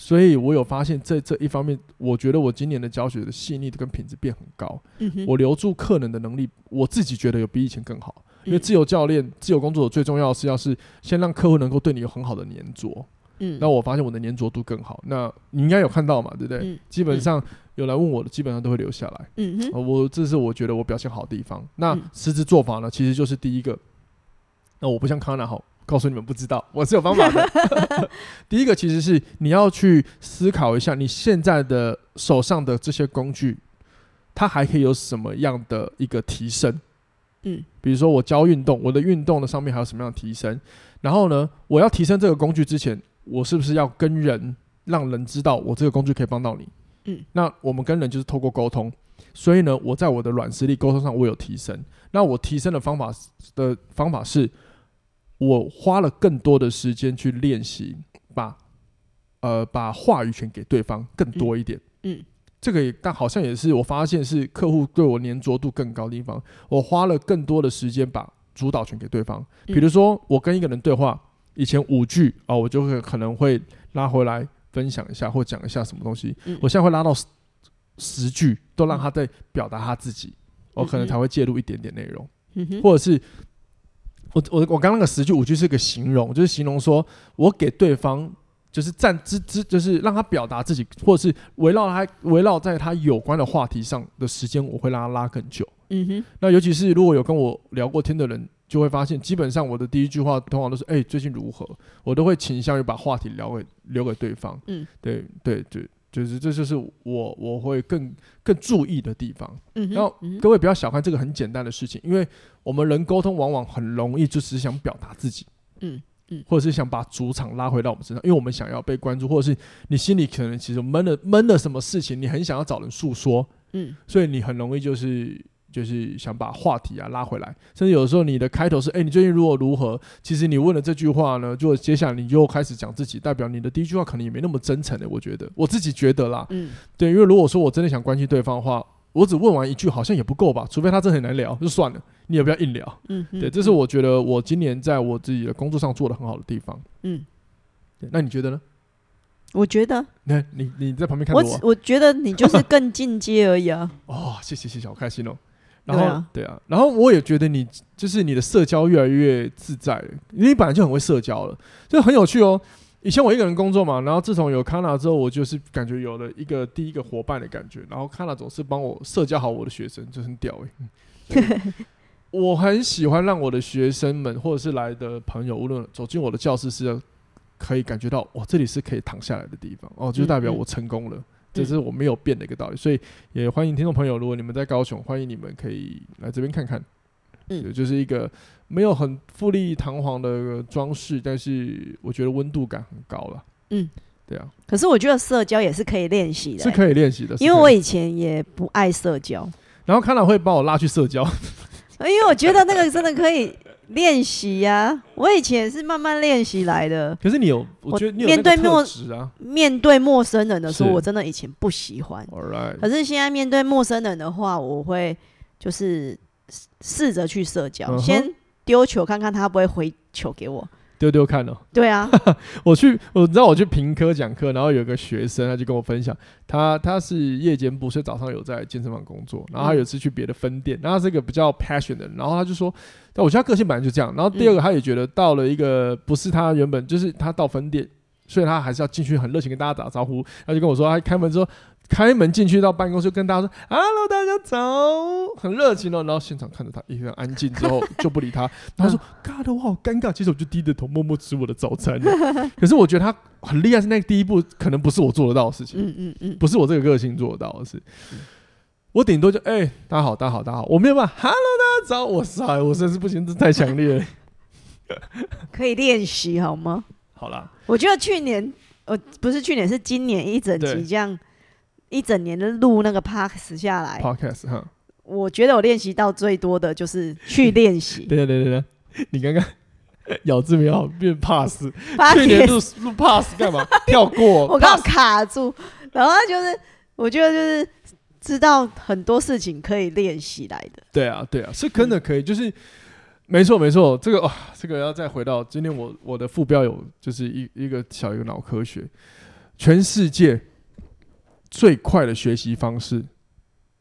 所以我有发现在这一方面，我觉得我今年的教学的细腻度跟品质变很高。嗯，我留住客人的能力，我自己觉得有比以前更好。因为自由教练、自由工作者最重要的是要是先让客户能够对你有很好的黏着。嗯，那我发现我的粘着度更好。那你应该有看到嘛，对不对？嗯、基本上有来问我的，基本上都会留下来。嗯哼，我这是我觉得我表现好的地方。那实质做法呢，其实就是第一个。那我不像康纳好，告诉你们不知道，我是有方法的。第一个其实是你要去思考一下，你现在的手上的这些工具，它还可以有什么样的一个提升？嗯，比如说我教运动，我的运动的上面还有什么样的提升？然后呢，我要提升这个工具之前。我是不是要跟人，让人知道我这个工具可以帮到你？嗯，那我们跟人就是透过沟通，所以呢，我在我的软实力沟通上我有提升。那我提升的方法的方法是，我花了更多的时间去练习，把呃把话语权给对方更多一点。嗯，这个也但好像也是我发现是客户对我黏着度更高的地方。我花了更多的时间把主导权给对方。比如说我跟一个人对话。以前五句啊，我就会可能会拉回来分享一下或讲一下什么东西。嗯、我现在会拉到十十句，都让他在表达他自己，嗯、我可能才会介入一点点内容，或者是我我我刚刚那个十句五句是个形容，就是形容说我给对方就是站之之，就是让他表达自己，或者是围绕他围绕在他有关的话题上的时间，我会让他拉更久。嗯哼，那尤其是如果有跟我聊过天的人。就会发现，基本上我的第一句话通常都是“哎、欸，最近如何？”我都会倾向于把话题聊给留给对方。嗯，对对对，就是这就是我我会更更注意的地方。嗯，然后各位不要小看这个很简单的事情，因为我们人沟通往往很容易就只是想表达自己。嗯嗯，或者是想把主场拉回到我们身上，因为我们想要被关注，或者是你心里可能其实闷了闷了什么事情，你很想要找人诉说。嗯，所以你很容易就是。就是想把话题啊拉回来，甚至有时候你的开头是“哎、欸，你最近如何如何”，其实你问了这句话呢，就接下来你又开始讲自己，代表你的第一句话可能也没那么真诚的。我觉得我自己觉得啦，嗯，对，因为如果说我真的想关心对方的话，我只问完一句好像也不够吧，除非他真的很难聊，就算了，你也不要硬聊。嗯，对，这是我觉得我今年在我自己的工作上做的很好的地方。嗯，那你觉得呢？我觉得，那你你在旁边看我，我我觉得你就是更进阶而已啊。哦，谢谢谢谢，好开心哦。然后对啊，对啊，然后我也觉得你就是你的社交越来越自在了，因为你本来就很会社交了，就很有趣哦。以前我一个人工作嘛，然后自从有 Kana 之后，我就是感觉有了一个第一个伙伴的感觉。然后 Kana 总是帮我社交好我的学生，就很屌哎。我很喜欢让我的学生们或者是来的朋友，无论走进我的教室是可以感觉到，哇，这里是可以躺下来的地方哦，就代表我成功了，嗯嗯，这是我没有变的一个道理。所以也欢迎听众朋友，如果你们在高雄，欢迎你们可以来这边看看。嗯，就是一个没有很富丽堂皇的装饰，但是我觉得温度感很高了。嗯，对啊。可是我觉得社交也是可以练习的，是可以练习的。因为我以前也不爱社交，然后康娜会把我拉去社交，因为我觉得那个真的可以练习呀。我以前是慢慢练习来的。可是你有，我觉得你有面对陌面对陌生人的时候，我真的以前不喜欢。可是现在面对陌生人的话，我会就是。试着去社交，嗯、先丢球看看他不会回球给我，丢丢看哦。对啊，我去，我知道我去评科讲课，然后有个学生他就跟我分享，他他是夜间部，所以早上有在健身房工作，然后他有次去别的分店，然后他是一个比较 passion 的人，然后他就说，但我觉得他个性本来就这样。然后第二个，他也觉得到了一个不是他原本就是他到分店，所以他还是要进去很热情跟大家打招呼，他就跟我说，他开门之后。开门进去到办公室，跟大家说：“Hello，大家早，很热情哦。”然后现场看着他一个人安静之后 就不理他。他说：“God，我好尴尬。”其实我就低着头默默吃我的早餐。可是我觉得他很厉害，是那个第一步可能不是我做得到的事情。嗯嗯嗯，不是我这个个性做得到的事。我顶多就哎，大家好，大家好，大家好，我没有办法。Hello，大家早。我塞，我真是不行，这太强烈了。可以练习好吗？好啦，我觉得去年呃不是去年，是今年一整集这样。一整年的录那个 podcast 下来，podcast 哈，我觉得我练习到最多的就是去练习。对对对对，你刚刚 咬字没有，变 pass。去年录录 pass 干嘛？跳过。我刚好卡住，然后就是我觉得就是知道很多事情可以练习来的。对啊对啊，是真的可以，就是没错没错。这个啊，这个要再回到今天我我的副标有就是一一个小一个脑科学，全世界。最快的学习方式，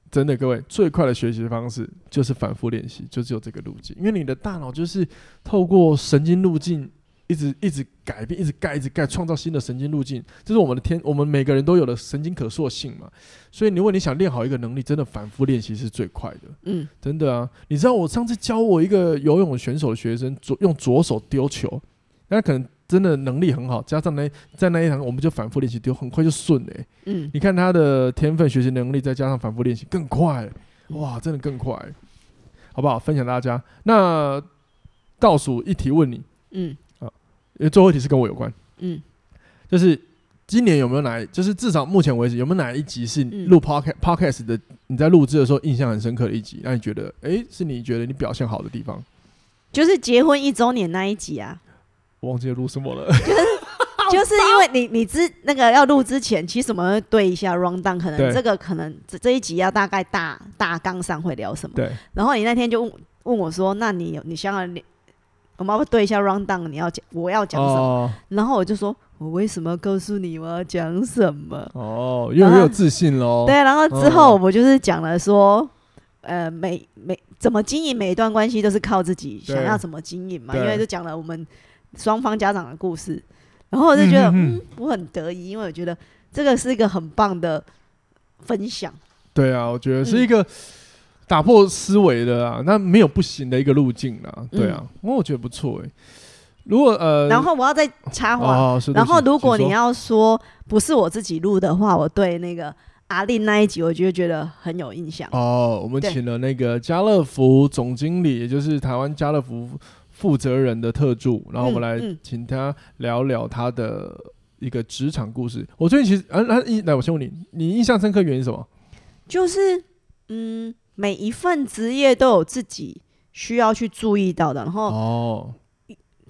真的，各位，最快的学习方式就是反复练习，就只有这个路径。因为你的大脑就是透过神经路径一直一直改变，一直盖，一直盖，创造新的神经路径。这是我们的天，我们每个人都有的神经可塑性嘛。所以，如果你想练好一个能力，真的反复练习是最快的。嗯，真的啊。你知道我上次教我一个游泳选手的学生，左用左手丢球，那可能。真的能力很好，加上那在那一堂，我们就反复练习丢，很快就顺了、欸。嗯，你看他的天分、学习能力，再加上反复练习，更快。哇，真的更快，好不好？分享大家。那倒数一题问你，嗯，好，因为最后一题是跟我有关，嗯，就是今年有没有哪，就是至少目前为止有没有哪一集是录 podcast podcast 的？你在录制的时候印象很深刻的一集，让你觉得，哎、欸，是你觉得你表现好的地方？就是结婚一周年那一集啊。我 忘记录什么了，就是 就是因为你你之那个要录之前，其实我们会对一下 rundown，可能这个可能这这一集要大概大大纲上会聊什么。对。然后你那天就问问我说：“那你有你想要你我们要不要对一下 round down？你要讲我要讲什么？”哦、然后我就说：“我为什么要告诉你我要讲什么？”哦，因为很有自信喽。对，然后之后我就是讲了说，呃，每每怎么经营每一段关系都是靠自己想要怎么经营嘛，因为就讲了我们。双方家长的故事，然后我就觉得，嗯，嗯，嗯，我很得意，因为我觉得这个是一个很棒的分享。对啊，我觉得是一个打破思维的啊，那没有不行的一个路径啊。对啊，我、嗯、我觉得不错哎、欸。如果呃，然后我要再插话，哦、然后如果你要说不是我自己录的话，我对那个阿令那一集，我就觉得很有印象。哦，我们请了那个家乐福总经理，也就是台湾家乐福。负责人的特助，然后我们来请他聊聊他的一个职场故事。嗯嗯、我最近其实，啊，来，来，我先问你，你印象深刻原因是什么？就是，嗯，每一份职业都有自己需要去注意到的。然后，哦，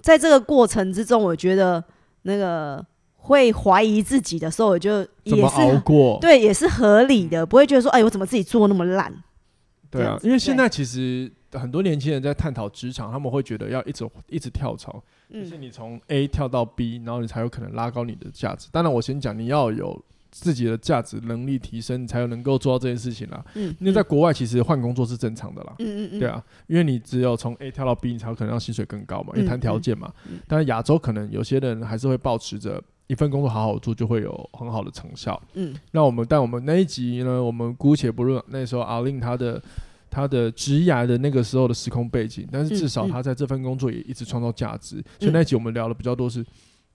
在这个过程之中，我觉得那个会怀疑自己的时候，我就也是熬过，对，也是合理的，不会觉得说，哎，我怎么自己做那么烂？对啊，因为现在其实。很多年轻人在探讨职场，他们会觉得要一直一直跳槽，就是你从 A 跳到 B，然后你才有可能拉高你的价值。当然，我先讲，你要有自己的价值能力提升，你才有能够做到这件事情啦。嗯，因为在国外其实换工作是正常的啦。嗯嗯嗯，对啊，因为你只有从 A 跳到 B，你才有可能让薪水更高嘛，因为谈条件嘛。但是亚洲可能有些人还是会保持着一份工作好好做，就会有很好的成效。嗯，那我们但我们那一集呢，我们姑且不论那时候阿令他的。他的职涯的那个时候的时空背景，但是至少他在这份工作也一直创造价值。嗯嗯、所以那一集我们聊的比较多是，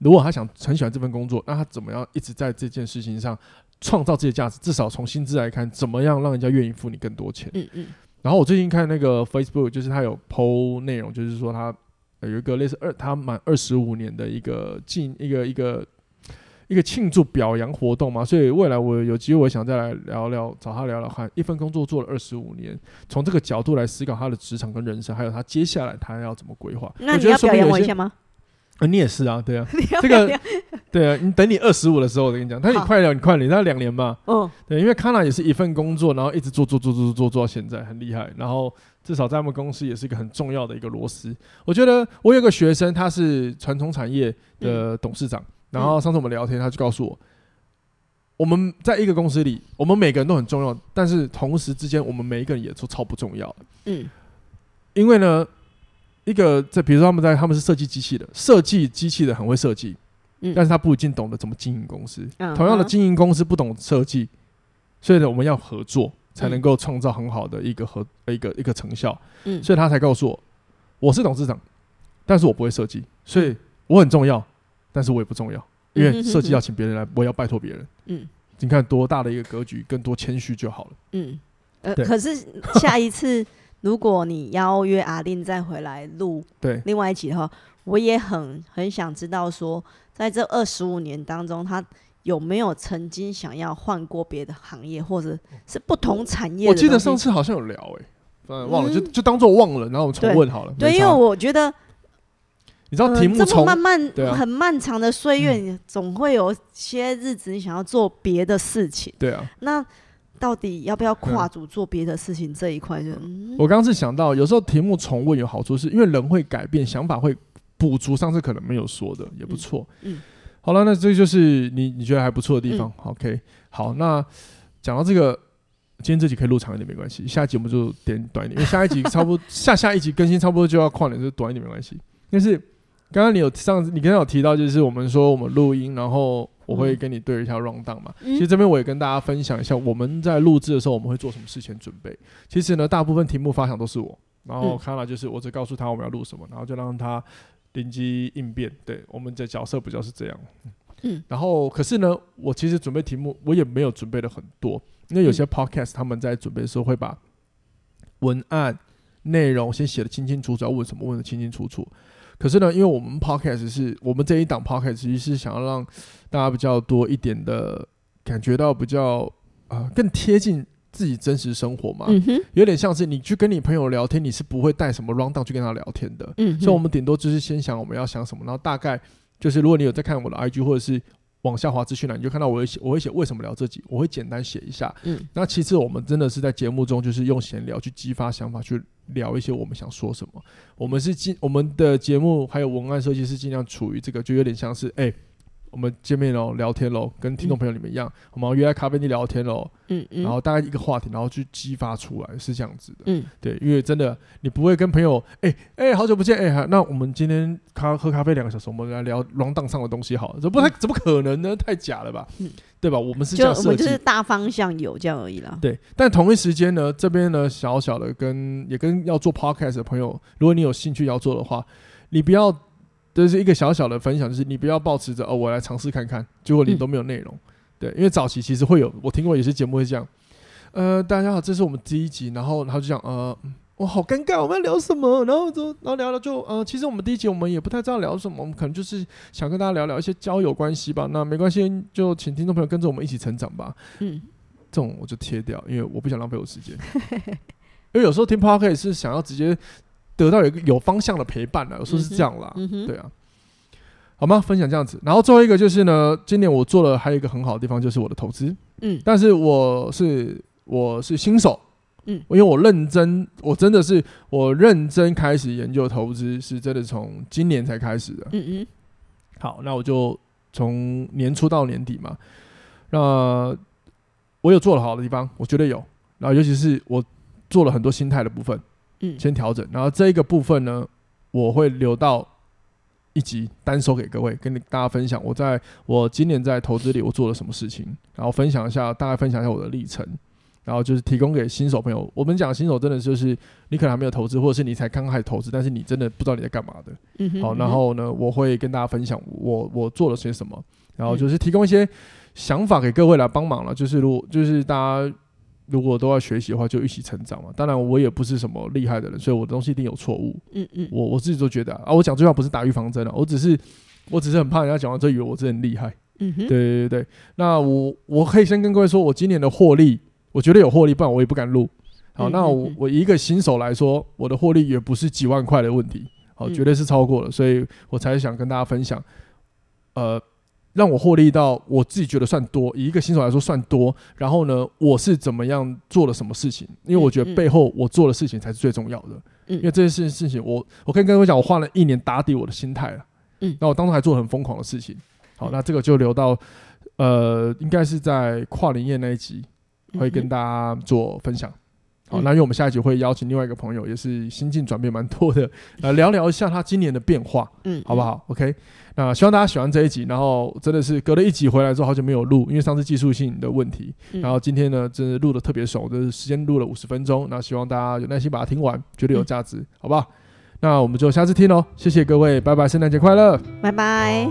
如果他想很喜欢这份工作，那他怎么样一直在这件事情上创造自己的价值？至少从薪资来看，怎么样让人家愿意付你更多钱？嗯嗯。然后我最近看那个 Facebook，就是他有 PO 内容，就是说他有一个类似二他满二十五年的一个进一个一个一个庆祝表扬活动嘛，所以未来我有机会我想再来聊聊，找他聊聊看，一份工作做了二十五年，从这个角度来思考他的职场跟人生，还有他接下来他要怎么规划。那你要表扬我一下吗？呃，你也是啊，对啊，这个，对啊，你等你二十五的时候，我跟你讲，但你快了，你快了，你才两年嘛，嗯，对，因为 Kana 也是一份工作，然后一直做做做做做做做到现在，很厉害，然后至少在我们公司也是一个很重要的一个螺丝。我觉得我有个学生，他是传统产业的董事长，然后上次我们聊天，他就告诉我，我们在一个公司里，我们每个人都很重要，但是同时之间，我们每一个人也都超不重要，嗯，因为呢。一个在，比如说他们在他们是设计机器的，设计机器的很会设计，嗯，但是他不一定懂得怎么经营公司。嗯，同样的经营公司不懂设计，所以呢，我们要合作才能够创造很好的一个合一个一个成效。嗯，所以他才告诉我，我是董事长，但是我不会设计，所以我很重要，但是我也不重要，因为设计要请别人来，我要拜托别人。嗯，你看多大的一个格局，更多谦虚就好了。嗯，呃，可是下一次。如果你邀约阿令再回来录对另外一集的话，我也很很想知道说，在这二十五年当中，他有没有曾经想要换过别的行业，或者是不同产业？我记得上次好像有聊诶、欸，嗯，忘了，就就当做忘了，然后我重问好了。对，因为我觉得，你知道题目、呃、这么漫漫、啊、很漫长的岁月，你总会有些日子你想要做别的事情。对啊，那。到底要不要跨组做别的事情这一块？就我刚刚是想到，有时候题目重问有好处，是因为人会改变，想法会补足上次可能没有说的，也不错。嗯，嗯好了，那这就是你你觉得还不错的地方。嗯、OK，好，那讲到这个，今天这集可以录长一点没关系，下一集我们就点短一点，因为下一集差不多 下下一集更新差不多就要跨年，就短一点没关系。但是刚刚你有上次你刚刚有提到，就是我们说我们录音，然后。我会跟你对一下 rundown 嘛，其实这边我也跟大家分享一下，我们在录制的时候我们会做什么事前准备。其实呢，大部分题目发想都是我，然后 Kana 就是我只告诉他我们要录什么，然后就让他灵机应变。对，我们的角色比较是这样。嗯，然后可是呢，我其实准备题目我也没有准备的很多，因为有些 podcast 他们在准备的时候会把文案内容先写的清清楚楚，要问什么问的清清楚楚。可是呢，因为我们 podcast 是我们这一档 podcast 其实是想要让大家比较多一点的感觉到比较啊、呃、更贴近自己真实生活嘛，嗯、有点像是你去跟你朋友聊天，你是不会带什么 rundown 去跟他聊天的，嗯、所以我们顶多就是先想我们要想什么，然后大概就是如果你有在看我的 IG 或者是往下滑资讯栏，你就看到我会写我会写为什么聊这集，我会简单写一下，嗯，那其次我们真的是在节目中就是用闲聊去激发想法去。聊一些我们想说什么，我们是尽我们的节目还有文案设计是尽量处于这个，就有点像是哎、欸，我们见面喽，聊天喽，跟听众朋友你们一样，嗯、我们要约在咖啡厅聊天喽，嗯嗯，然后大概一个话题，然后去激发出来是这样子的，嗯，对，因为真的你不会跟朋友哎哎、好久不见哎、欸，那我们今天咖喝咖啡两个小时，我们来聊 rundown 上的东西好了，这不太怎么可能呢？太假了吧？嗯对吧？我们是这样设计，就我们就是大方向有这样而已啦。对，但同一时间呢，这边呢，小小的跟也跟要做 podcast 的朋友，如果你有兴趣要做的话，你不要这是一个小小的分享，就是你不要抱持着哦，我来尝试看看，结果你都没有内容。嗯、对，因为早期其实会有，我听过有些节目会这样，呃，大家好，这是我们第一集，然后然后就讲呃。我好尴尬，我们要聊什么？然后就，然后聊聊就，呃，其实我们第一集我们也不太知道聊什么，我们可能就是想跟大家聊聊一些交友关系吧。那没关系，就请听众朋友跟着我们一起成长吧。嗯，这种我就贴掉，因为我不想浪费我时间。因为有时候听 Podcast 是想要直接得到一个有方向的陪伴了，有时候是这样啦。嗯，对啊，好吗？分享这样子，然后最后一个就是呢，今年我做了还有一个很好的地方，就是我的投资。嗯，但是我是我是新手。嗯，因为我认真，我真的是我认真开始研究投资，是真的从今年才开始的。嗯嗯，好，那我就从年初到年底嘛，那我有做了好的地方，我觉得有。然后尤其是我做了很多心态的部分，嗯，先调整。然后这一个部分呢，我会留到一集单收给各位，跟大家分享。我在我今年在投资里我做了什么事情，然后分享一下，大概分享一下我的历程。然后就是提供给新手朋友。我们讲新手真的就是你可能还没有投资，或者是你才刚开始投资，但是你真的不知道你在干嘛的。嗯哼，好，然后呢，我会跟大家分享我我做了些什么，然后就是提供一些想法给各位来帮忙了。就是如果就是大家如果都要学习的话，就一起成长嘛。当然我也不是什么厉害的人，所以我的东西一定有错误。嗯嗯，我我自己都觉得啊，我讲这句话不是打预防针啊，我只是我只是很怕人家讲完之后以为我真的很厉害。嗯哼，对对对，那我我可以先跟各位说，我今年的获利，我觉得有获利，不然我也不敢录。好，那我我一个新手来说，我的获利也不是几万块的问题，好，绝对是超过了，所以我才想跟大家分享，呃，让我获利到我自己觉得算多，以一个新手来说算多。然后呢，我是怎么样做了什么事情？因为我觉得背后我做的事情才是最重要的。因为这件事事情，我我可以跟各位讲，我花了一年打底我的心态了。嗯，那我当时还做了很疯狂的事情。好，那这个就留到，呃，应该是在跨年夜那一集会跟大家做分享。好，那因为我们下一集会邀请另外一个朋友，也是心境转变蛮多的，来聊聊一下他今年的变化，嗯，好不好？OK，那希望大家喜欢这一集。然后真的是隔了一集回来之后，好久没有录，因为上次技术性的问题。然后今天呢，真的录的特别熟，就是时间录了五十分钟。那希望大家有耐心把它听完，觉得有价值，好不好？那我们就下次听喽，谢谢各位，拜拜，圣诞节快乐，拜拜。